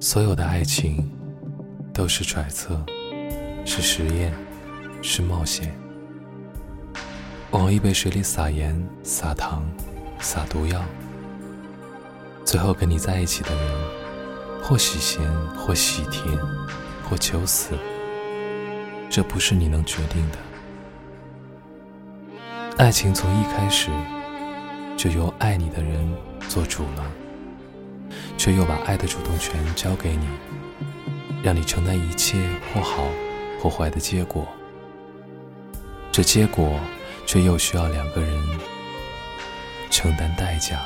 所有的爱情都是揣测，是实验，是冒险。往一杯水里撒盐、撒糖、撒毒药，最后跟你在一起的人，或喜咸，或喜甜，或求死，这不是你能决定的。爱情从一开始。就由爱你的人做主了，却又把爱的主动权交给你，让你承担一切或好或坏的结果。这结果却又需要两个人承担代价。